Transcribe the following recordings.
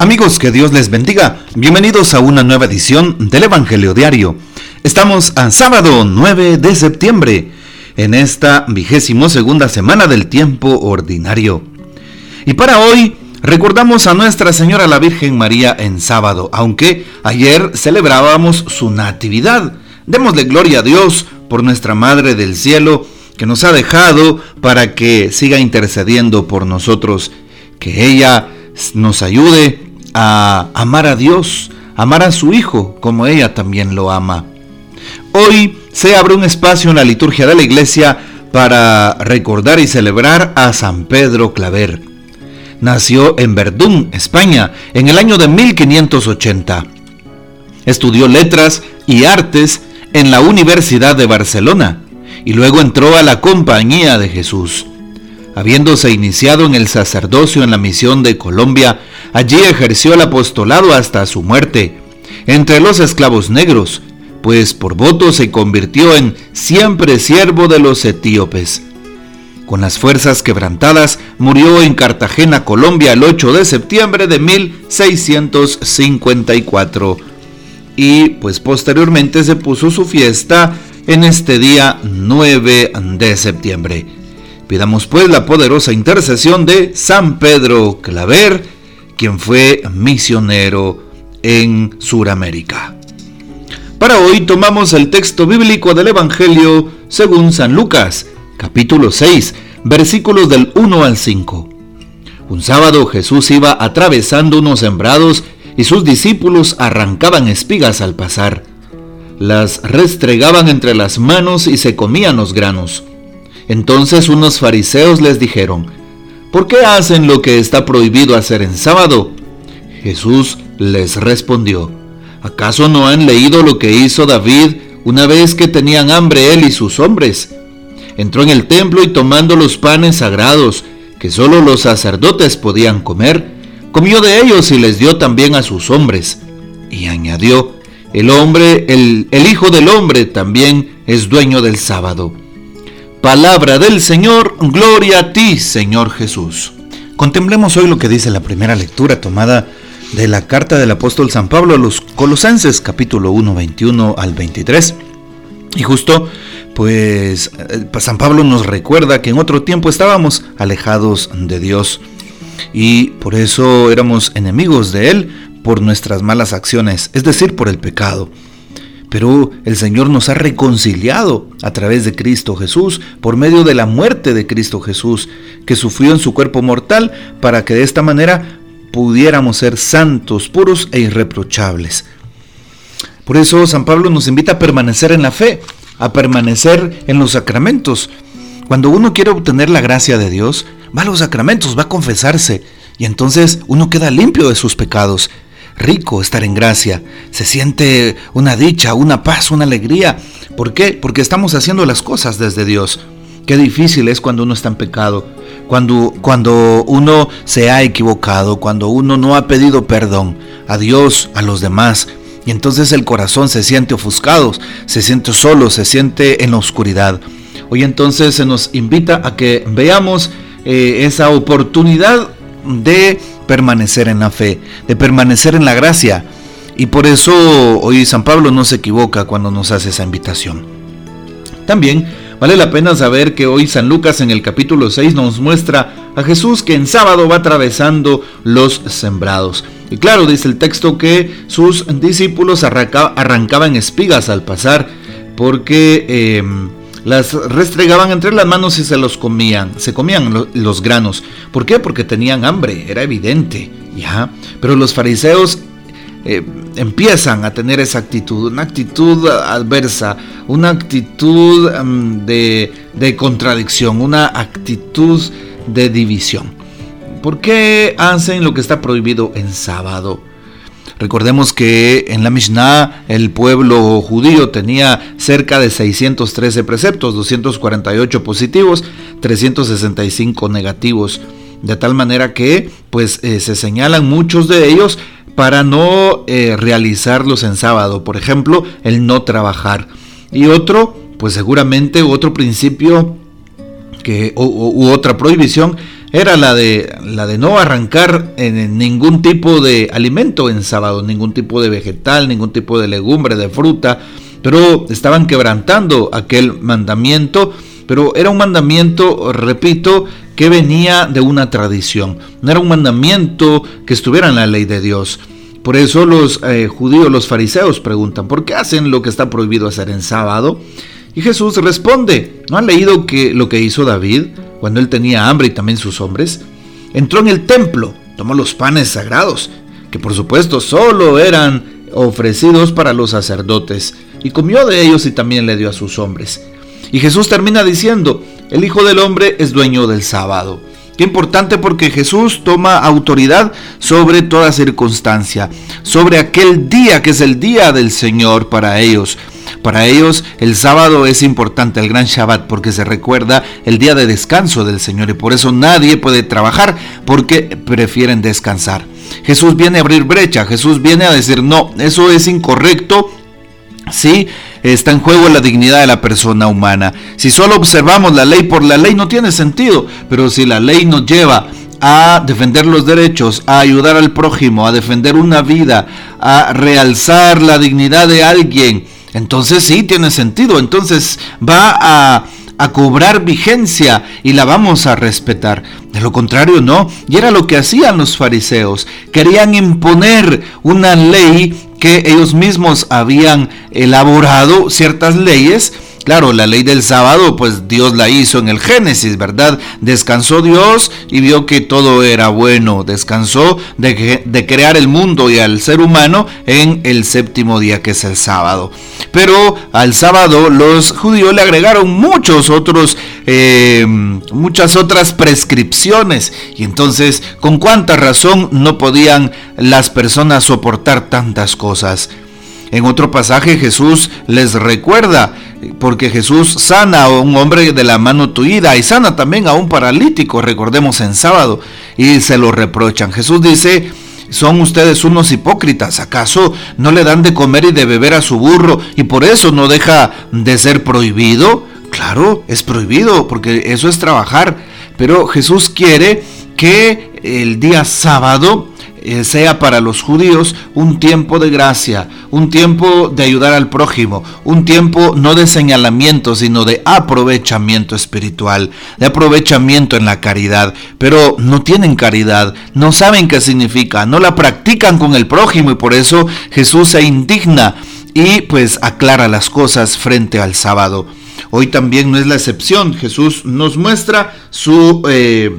Amigos, que Dios les bendiga. Bienvenidos a una nueva edición del Evangelio Diario. Estamos a sábado 9 de septiembre, en esta vigésimo segunda semana del tiempo ordinario. Y para hoy recordamos a Nuestra Señora la Virgen María en sábado, aunque ayer celebrábamos su natividad. Démosle gloria a Dios por nuestra Madre del Cielo, que nos ha dejado para que siga intercediendo por nosotros, que ella nos ayude a amar a Dios, amar a su Hijo como ella también lo ama. Hoy se abre un espacio en la liturgia de la iglesia para recordar y celebrar a San Pedro Claver. Nació en Verdún, España, en el año de 1580. Estudió letras y artes en la Universidad de Barcelona y luego entró a la Compañía de Jesús. Habiéndose iniciado en el sacerdocio en la misión de Colombia, allí ejerció el apostolado hasta su muerte, entre los esclavos negros, pues por voto se convirtió en siempre siervo de los etíopes. Con las fuerzas quebrantadas, murió en Cartagena, Colombia, el 8 de septiembre de 1654. Y pues posteriormente se puso su fiesta en este día 9 de septiembre. Pidamos pues la poderosa intercesión de San Pedro Claver, quien fue misionero en Sudamérica. Para hoy tomamos el texto bíblico del Evangelio según San Lucas, capítulo 6, versículos del 1 al 5. Un sábado Jesús iba atravesando unos sembrados y sus discípulos arrancaban espigas al pasar. Las restregaban entre las manos y se comían los granos. Entonces unos fariseos les dijeron, ¿por qué hacen lo que está prohibido hacer en sábado? Jesús les respondió, ¿acaso no han leído lo que hizo David una vez que tenían hambre él y sus hombres? Entró en el templo y tomando los panes sagrados, que solo los sacerdotes podían comer, comió de ellos y les dio también a sus hombres. Y añadió, el hombre, el, el Hijo del Hombre también es dueño del sábado. Palabra del Señor, gloria a ti, Señor Jesús. Contemplemos hoy lo que dice la primera lectura tomada de la carta del apóstol San Pablo a los Colosenses, capítulo 1, 21 al 23. Y justo, pues, eh, San Pablo nos recuerda que en otro tiempo estábamos alejados de Dios y por eso éramos enemigos de Él por nuestras malas acciones, es decir, por el pecado. Pero el Señor nos ha reconciliado a través de Cristo Jesús, por medio de la muerte de Cristo Jesús, que sufrió en su cuerpo mortal, para que de esta manera pudiéramos ser santos, puros e irreprochables. Por eso San Pablo nos invita a permanecer en la fe, a permanecer en los sacramentos. Cuando uno quiere obtener la gracia de Dios, va a los sacramentos, va a confesarse, y entonces uno queda limpio de sus pecados rico estar en gracia, se siente una dicha, una paz, una alegría. ¿Por qué? Porque estamos haciendo las cosas desde Dios. Qué difícil es cuando uno está en pecado, cuando, cuando uno se ha equivocado, cuando uno no ha pedido perdón a Dios, a los demás. Y entonces el corazón se siente ofuscado, se siente solo, se siente en la oscuridad. Hoy entonces se nos invita a que veamos eh, esa oportunidad de permanecer en la fe, de permanecer en la gracia. Y por eso hoy San Pablo no se equivoca cuando nos hace esa invitación. También vale la pena saber que hoy San Lucas en el capítulo 6 nos muestra a Jesús que en sábado va atravesando los sembrados. Y claro, dice el texto que sus discípulos arrancaban espigas al pasar porque... Eh, las restregaban entre las manos y se los comían, se comían los granos. ¿Por qué? Porque tenían hambre, era evidente, ¿ya? Pero los fariseos eh, empiezan a tener esa actitud, una actitud adversa, una actitud mm, de, de contradicción, una actitud de división. ¿Por qué hacen lo que está prohibido en sábado? Recordemos que en la Mishnah el pueblo judío tenía cerca de 613 preceptos, 248 positivos, 365 negativos, de tal manera que pues eh, se señalan muchos de ellos para no eh, realizarlos en sábado, por ejemplo, el no trabajar. Y otro, pues seguramente otro principio que, u otra prohibición era la de, la de no arrancar en ningún tipo de alimento en sábado, ningún tipo de vegetal, ningún tipo de legumbre, de fruta, pero estaban quebrantando aquel mandamiento, pero era un mandamiento, repito, que venía de una tradición, no era un mandamiento que estuviera en la ley de Dios. Por eso los eh, judíos, los fariseos preguntan, ¿por qué hacen lo que está prohibido hacer en sábado? Y Jesús responde, ¿no han leído que lo que hizo David cuando él tenía hambre y también sus hombres? Entró en el templo, tomó los panes sagrados, que por supuesto solo eran ofrecidos para los sacerdotes, y comió de ellos y también le dio a sus hombres. Y Jesús termina diciendo, el Hijo del Hombre es dueño del sábado. Qué importante porque Jesús toma autoridad sobre toda circunstancia, sobre aquel día que es el día del Señor para ellos. Para ellos el sábado es importante, el gran Shabbat, porque se recuerda el día de descanso del Señor y por eso nadie puede trabajar porque prefieren descansar. Jesús viene a abrir brecha, Jesús viene a decir, no, eso es incorrecto, sí, está en juego la dignidad de la persona humana. Si solo observamos la ley por la ley no tiene sentido, pero si la ley nos lleva a defender los derechos, a ayudar al prójimo, a defender una vida, a realzar la dignidad de alguien, entonces sí tiene sentido, entonces va a, cobrar vigencia y la vamos a respetar. De lo contrario, no. Y era lo que hacían los fariseos. Querían imponer una ley que ellos mismos habían elaborado, ciertas leyes, Claro, la ley del sábado, pues Dios la hizo en el Génesis, ¿verdad? Descansó Dios y vio que todo era bueno. Descansó de, crear el mundo y al ser humano en el séptimo día, que es el sábado. Pero al sábado los judíos le agregaron muchos otros, eh, muchas otras prescripciones. Y entonces, ¿con cuánta razón no podían las personas soportar tantas cosas? En otro pasaje Jesús les recuerda, porque Jesús sana a un hombre de la mano tuida y sana también a un paralítico, recordemos en sábado, y se lo reprochan. Jesús dice, son ustedes unos hipócritas, ¿acaso no le dan de comer y de beber a su burro y por eso no deja de ser prohibido? Claro, es prohibido porque eso es trabajar, pero Jesús quiere que el día sábado sea para los judíos un tiempo de gracia, un tiempo de ayudar al prójimo, un tiempo no de señalamiento, sino de aprovechamiento espiritual, de aprovechamiento en la caridad. Pero no tienen caridad, no saben qué significa, no la practican con el prójimo y por eso Jesús se indigna y pues aclara las cosas frente al sábado. Hoy también no es la excepción. Jesús nos muestra su, eh,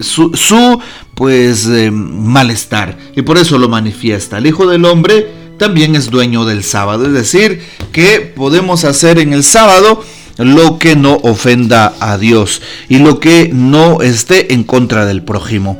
su, pues eh, malestar y por eso lo manifiesta. El Hijo del Hombre también es dueño del sábado, es decir, que podemos hacer en el sábado lo que no ofenda a Dios y lo que no esté en contra del prójimo.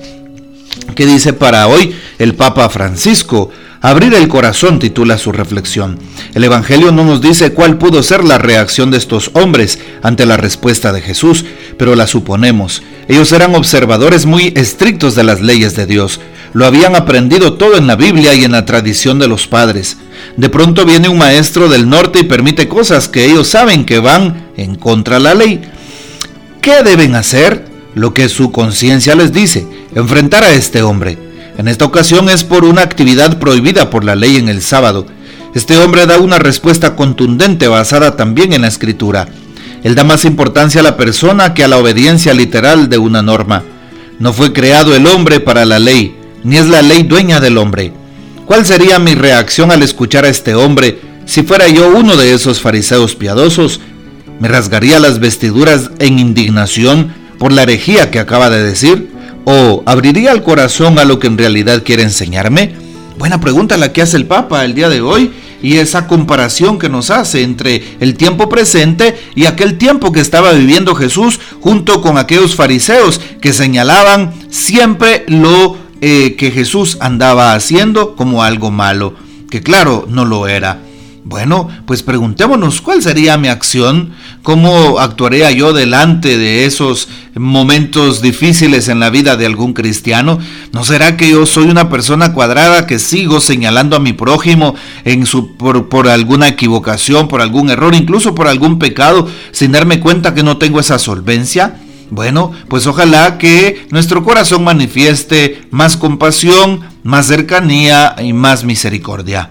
¿Qué dice para hoy el Papa Francisco? Abrir el corazón titula su reflexión. El Evangelio no nos dice cuál pudo ser la reacción de estos hombres ante la respuesta de Jesús, pero la suponemos. Ellos eran observadores muy estrictos de las leyes de Dios. Lo habían aprendido todo en la Biblia y en la tradición de los padres. De pronto viene un maestro del norte y permite cosas que ellos saben que van en contra de la ley. ¿Qué deben hacer? Lo que su conciencia les dice, enfrentar a este hombre. En esta ocasión es por una actividad prohibida por la ley en el sábado. Este hombre da una respuesta contundente basada también en la escritura. Él da más importancia a la persona que a la obediencia literal de una norma. No fue creado el hombre para la ley, ni es la ley dueña del hombre. ¿Cuál sería mi reacción al escuchar a este hombre si fuera yo uno de esos fariseos piadosos? ¿Me rasgaría las vestiduras en indignación por la herejía que acaba de decir? ¿O abriría el corazón a lo que en realidad quiere enseñarme? Buena pregunta la que hace el Papa el día de hoy y esa comparación que nos hace entre el tiempo presente y aquel tiempo que estaba viviendo Jesús junto con aquellos fariseos que señalaban siempre lo eh, que Jesús andaba haciendo como algo malo, que claro, no lo era. Bueno, pues preguntémonos cuál sería mi acción, cómo actuaría yo delante de esos momentos difíciles en la vida de algún cristiano. ¿No será que yo soy una persona cuadrada que sigo señalando a mi prójimo en su, por, por alguna equivocación, por algún error, incluso por algún pecado, sin darme cuenta que no tengo esa solvencia? Bueno, pues ojalá que nuestro corazón manifieste más compasión, más cercanía y más misericordia.